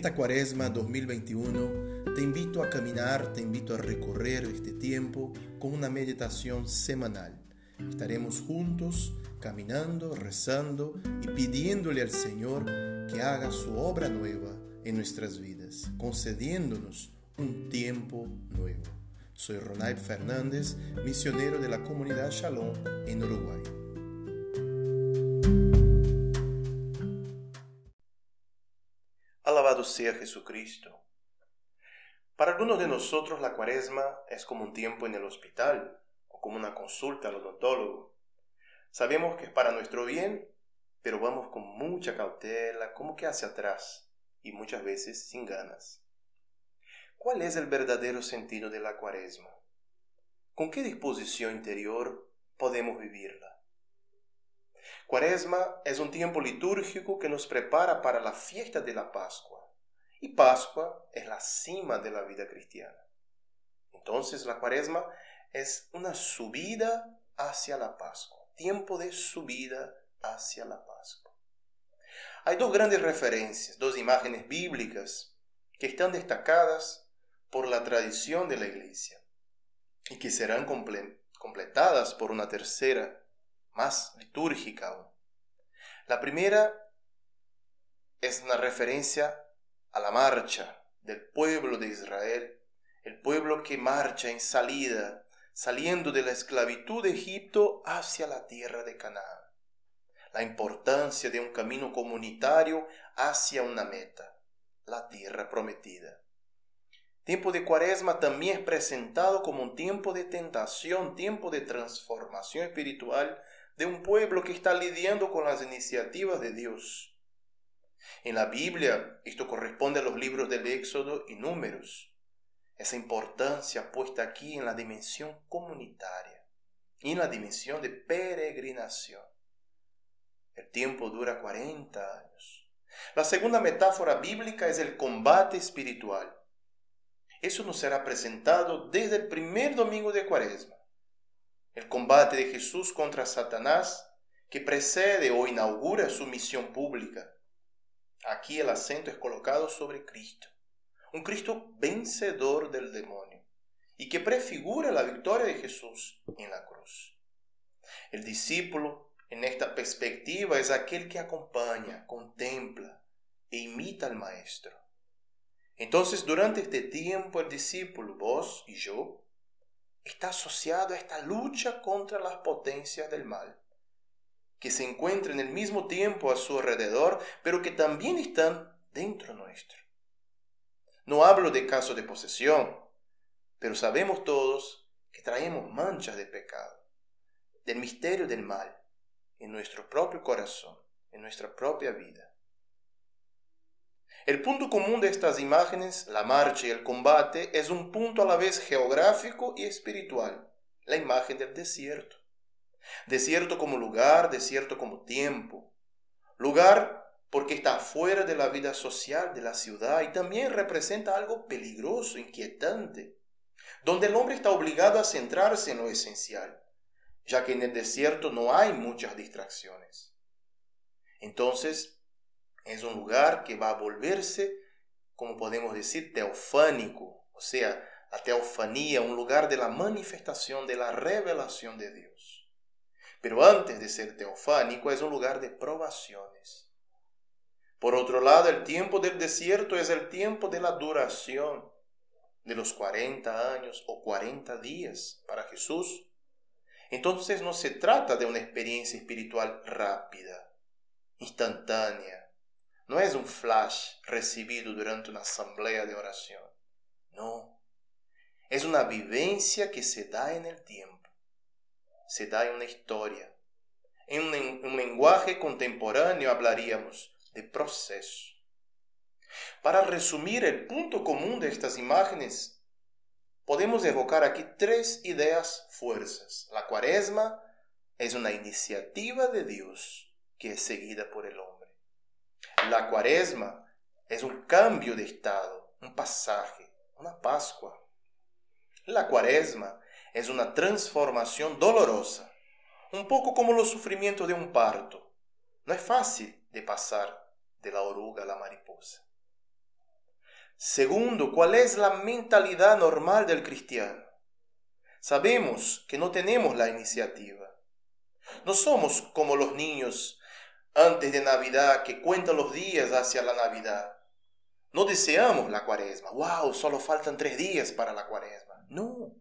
esta cuaresma 2021 te invito a caminar, te invito a recorrer este tiempo con una meditación semanal. Estaremos juntos caminando, rezando y pidiéndole al Señor que haga su obra nueva en nuestras vidas, concediéndonos un tiempo nuevo. Soy Ronald Fernández, misionero de la comunidad Shalom en Uruguay. Sea Jesucristo. Para algunos de nosotros la cuaresma es como un tiempo en el hospital o como una consulta al odontólogo. Sabemos que es para nuestro bien, pero vamos con mucha cautela, como que hacia atrás y muchas veces sin ganas. ¿Cuál es el verdadero sentido de la cuaresma? ¿Con qué disposición interior podemos vivirla? Cuaresma es un tiempo litúrgico que nos prepara para la fiesta de la Pascua. Y Pascua es la cima de la vida cristiana. Entonces la cuaresma es una subida hacia la Pascua, tiempo de subida hacia la Pascua. Hay dos grandes referencias, dos imágenes bíblicas que están destacadas por la tradición de la Iglesia y que serán completadas por una tercera, más litúrgica La primera es una referencia a la marcha del pueblo de Israel, el pueblo que marcha en salida, saliendo de la esclavitud de Egipto hacia la tierra de Canaán. La importancia de un camino comunitario hacia una meta, la tierra prometida. Tiempo de cuaresma también es presentado como un tiempo de tentación, tiempo de transformación espiritual de un pueblo que está lidiando con las iniciativas de Dios. En la Biblia esto corresponde a los libros del Éxodo y Números. Esa importancia puesta aquí en la dimensión comunitaria y en la dimensión de peregrinación. El tiempo dura 40 años. La segunda metáfora bíblica es el combate espiritual. Eso nos será presentado desde el primer domingo de Cuaresma. El combate de Jesús contra Satanás que precede o inaugura su misión pública. Aquí el acento es colocado sobre Cristo, un Cristo vencedor del demonio y que prefigura la victoria de Jesús en la cruz. El discípulo en esta perspectiva es aquel que acompaña, contempla e imita al Maestro. Entonces, durante este tiempo, el discípulo, vos y yo, está asociado a esta lucha contra las potencias del mal, que se encuentran en el mismo tiempo a su alrededor, pero que también están dentro nuestro. No hablo de caso de posesión, pero sabemos todos que traemos manchas de pecado, del misterio del mal, en nuestro propio corazón, en nuestra propia vida. El punto común de estas imágenes, la marcha y el combate, es un punto a la vez geográfico y espiritual, la imagen del desierto. Desierto como lugar, desierto como tiempo. Lugar porque está fuera de la vida social de la ciudad y también representa algo peligroso, inquietante, donde el hombre está obligado a centrarse en lo esencial, ya que en el desierto no hay muchas distracciones. Entonces, es un lugar que va a volverse, como podemos decir, teofánico, o sea, la teofanía, un lugar de la manifestación, de la revelación de Dios. Pero antes de ser teofánico es un lugar de probaciones. Por otro lado, el tiempo del desierto es el tiempo de la duración de los 40 años o 40 días para Jesús. Entonces no se trata de una experiencia espiritual rápida, instantánea, no es un flash recibido durante una asamblea de oración. No. Es una vivencia que se da en el tiempo. Se da en una historia. En un, lenguaje contemporáneo hablaríamos de proceso. Para resumir el punto común de estas imágenes, podemos evocar aquí tres ideas fuerzas. La cuaresma es una iniciativa de Dios que es seguida por el hombre. La cuaresma es un cambio de estado, un pasaje, una Pascua. La cuaresma es una transformación dolorosa, un poco como los sufrimientos de un parto. No es fácil de pasar de la oruga a la mariposa. Segundo, ¿cuál es la mentalidad normal del cristiano? Sabemos que no tenemos la iniciativa. No somos como los niños antes de Navidad que cuentan los días hacia la Navidad. No deseamos la cuaresma. ¡Wow! Solo faltan tres días para la cuaresma. No.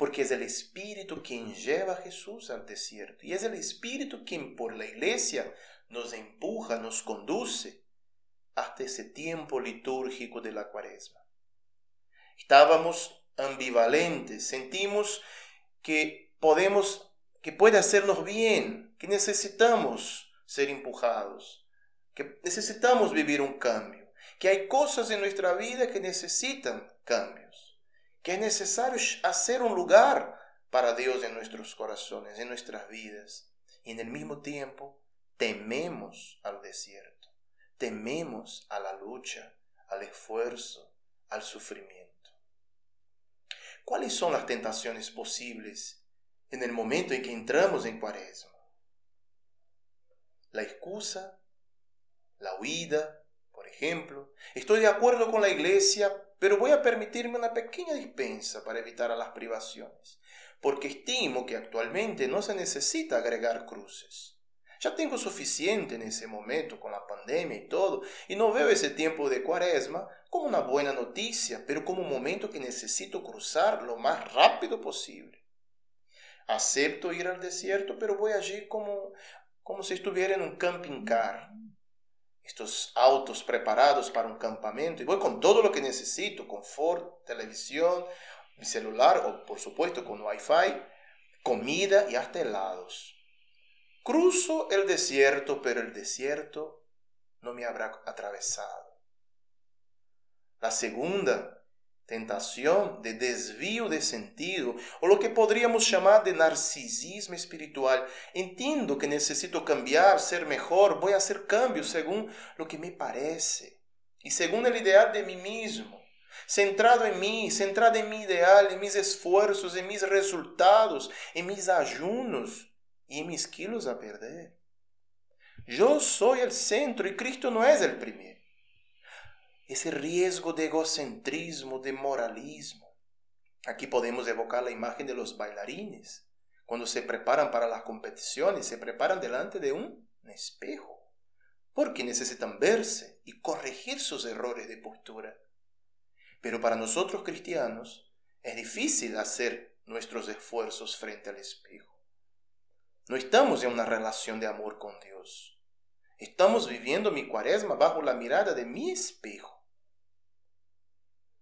Porque es el Espíritu quien lleva a Jesús al desierto. Y es el Espíritu quien por la iglesia nos empuja, nos conduce hasta ese tiempo litúrgico de la cuaresma. Estábamos ambivalentes, sentimos que podemos, que puede hacernos bien, que necesitamos ser empujados, que necesitamos vivir un cambio, que hay cosas en nuestra vida que necesitan cambios, que es necesario hacer un lugar para Dios en nuestros corazones, en nuestras vidas, y en el mismo tiempo tememos al desierto tememos a la lucha, al esfuerzo, al sufrimiento. ¿Cuáles son las tentaciones posibles en el momento en que entramos en cuaresma? La excusa, la huida, por ejemplo. Estoy de acuerdo con la iglesia, pero voy a permitirme una pequeña dispensa para evitar las privaciones, porque estimo que actualmente no se necesita agregar cruces. Ya tengo suficiente en ese momento con la pandemia y todo, y no veo ese tiempo de cuaresma como una buena noticia, pero como un momento que necesito cruzar lo más rápido posible. Acepto ir al desierto, pero voy allí como, como si estuviera en un camping car. Estos autos preparados para un campamento, y voy con todo lo que necesito, confort, televisión, mi celular, o por supuesto con wifi, comida y hasta helados. Cruzo el desierto, pero el desierto no me habrá atravesado. La segunda tentación de desvío de sentido, o lo que podríamos llamar de narcisismo espiritual. Entiendo que necesito cambiar, ser mejor, voy a hacer cambios según lo que me parece y según el ideal de mí mismo. Centrado en mí, centrado en mi ideal, en mis esfuerzos, en mis resultados, en mis ayunos, y mis kilos a perder. Yo soy el centro y Cristo no es el primero. Ese riesgo de egocentrismo, de moralismo. Aquí podemos evocar la imagen de los bailarines. Cuando se preparan para las competiciones, se preparan delante de un espejo, porque necesitan verse y corregir sus errores de postura. Pero para nosotros cristianos es difícil hacer nuestros esfuerzos frente al espejo. No estamos en una relación de amor con Dios. Estamos viviendo mi cuaresma bajo la mirada de mi espejo,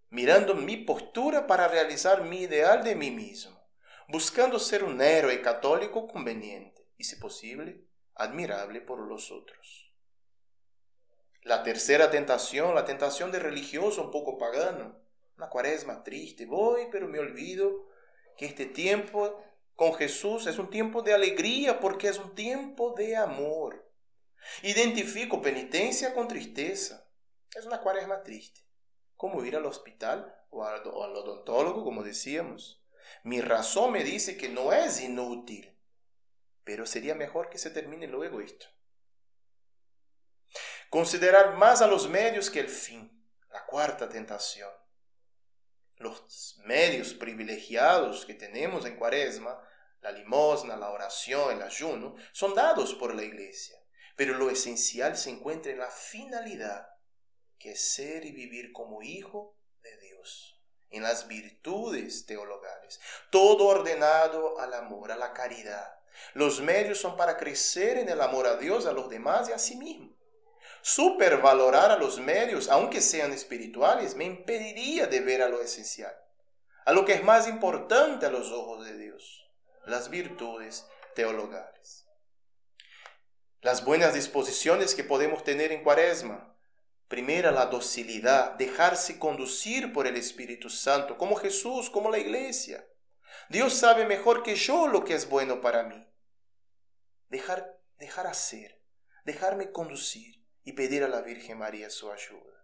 mirando mi postura para realizar mi ideal de mí mismo, buscando ser un héroe católico conveniente y, si posible, admirable por los otros. La tercera tentación, la tentación de religioso un poco pagano, una cuaresma triste, voy pero me olvido que este tiempo con Jesús es un tiempo de alegría porque es un tiempo de amor. Identifico penitencia con tristeza. Es una cuaresma triste, como ir al hospital o al, odontólogo, como decíamos. Mi razón me dice que no es inútil, pero sería mejor que se termine luego esto. Considerar más a los medios que el fin, la cuarta tentación. Los medios privilegiados que tenemos en cuaresma la limosna, la oración, el ayuno, son dados por la iglesia, pero lo esencial se encuentra en la finalidad, que ser y vivir como hijo de Dios, en las virtudes teologales, todo ordenado al amor, a la caridad. Los medios son para crecer en el amor a Dios, a los demás y a sí mismo. Supervalorar a los medios, aunque sean espirituales, me impediría de ver a lo esencial, a lo que es más importante a los ojos de Dios las virtudes teologales. Las buenas disposiciones que podemos tener en cuaresma. Primera, la docilidad, dejarse conducir por el Espíritu Santo, como Jesús, como la iglesia. Dios sabe mejor que yo lo que es bueno para mí. Dejar, dejar hacer, dejarme conducir y pedir a la Virgen María su ayuda.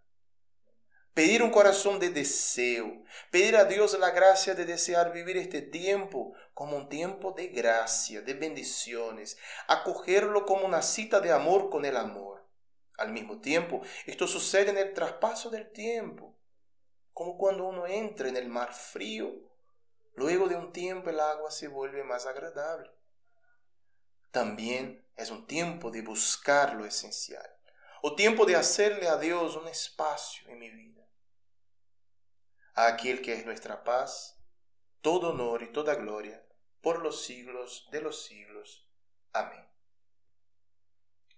Pedir un corazón de deseo, pedir a Dios la gracia de desear vivir este tiempo como un tiempo de gracia, de bendiciones, acogerlo como una cita de amor con el amor, Al mismo tiempo, esto sucede en el traspaso del tiempo, como cuando uno entra en el mar frío, luego de un tiempo el agua se vuelve más agradable. También es un tiempo de buscar lo esencial, o tiempo de hacerle a Dios un espacio en mi vida. A aquel que es nuestra paz, todo honor y toda gloria por los siglos de los siglos. Amén.